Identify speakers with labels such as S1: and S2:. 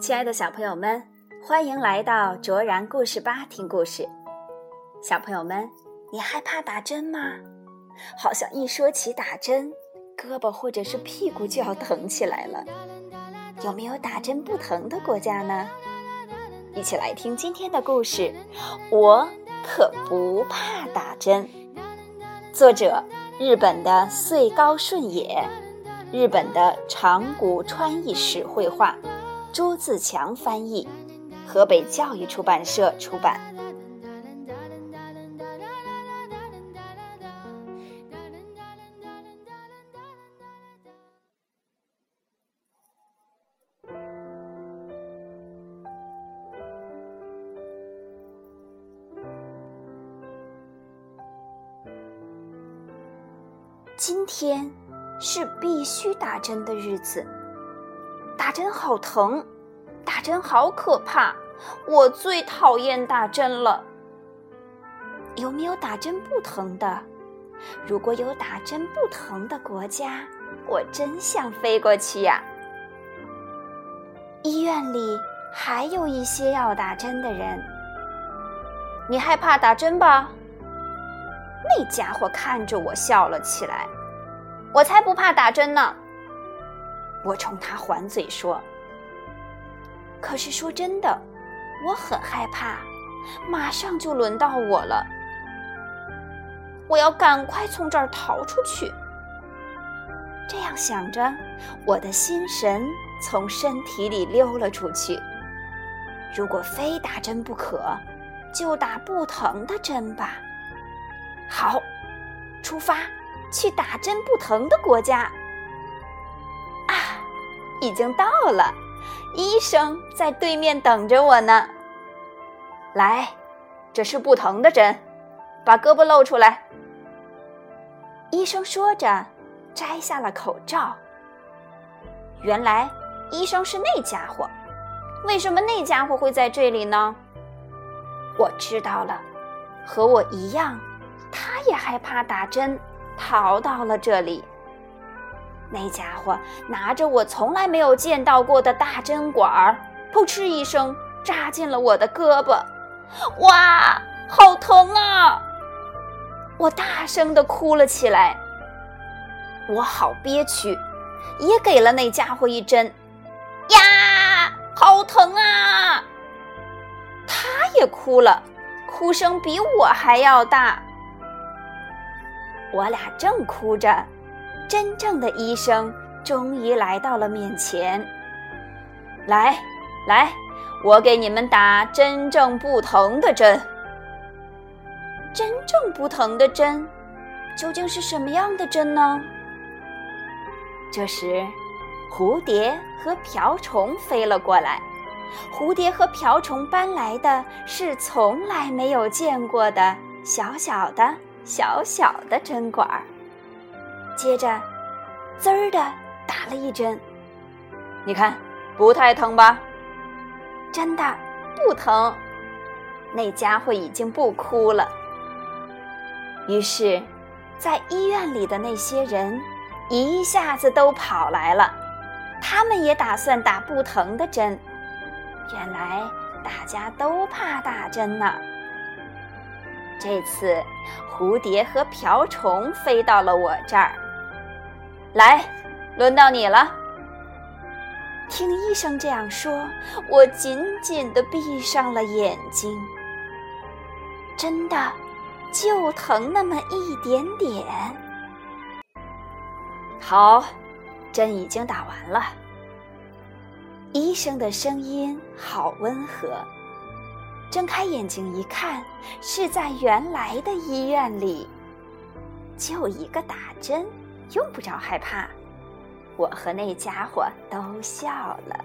S1: 亲爱的小朋友们，欢迎来到卓然故事吧听故事。小朋友们，你害怕打针吗？好像一说起打针，胳膊或者是屁股就要疼起来了。有没有打针不疼的国家呢？一起来听今天的故事。我可不怕打针。作者：日本的穗高顺也，日本的长谷川义史绘画。朱自强翻译，河北教育出版社出版。今天是必须打针的日子。打针好疼，打针好可怕，我最讨厌打针了。有没有打针不疼的？如果有打针不疼的国家，我真想飞过去呀。医院里还有一些要打针的人。你害怕打针吧？那家伙看着我笑了起来。我才不怕打针呢。我冲他还嘴说：“可是说真的，我很害怕，马上就轮到我了。我要赶快从这儿逃出去。”这样想着，我的心神从身体里溜了出去。如果非打针不可，就打不疼的针吧。好，出发，去打针不疼的国家。已经到了，医生在对面等着我呢。来，这是不疼的针，把胳膊露出来。医生说着，摘下了口罩。原来医生是那家伙，为什么那家伙会在这里呢？我知道了，和我一样，他也害怕打针，逃到了这里。那家伙拿着我从来没有见到过的大针管儿，噗嗤一声扎进了我的胳膊，哇，好疼啊！我大声地哭了起来。我好憋屈，也给了那家伙一针，呀，好疼啊！他也哭了，哭声比我还要大。我俩正哭着。真正的医生终于来到了面前。来，来，我给你们打真正不疼的针。真正不疼的针，究竟是什么样的针呢？这时，蝴蝶和瓢虫飞了过来。蝴蝶和瓢虫搬来的是从来没有见过的小小的、小小的针管儿。接着，滋儿的打了一针。你看，不太疼吧？真的不疼。那家伙已经不哭了。于是，在医院里的那些人一下子都跑来了，他们也打算打不疼的针。原来大家都怕打针呢。这次，蝴蝶和瓢虫飞到了我这儿。来，轮到你了。听医生这样说，我紧紧的闭上了眼睛。真的，就疼那么一点点。好，针已经打完了。医生的声音好温和。睁开眼睛一看，是在原来的医院里，就一个打针。用不着害怕，我和那家伙都笑了。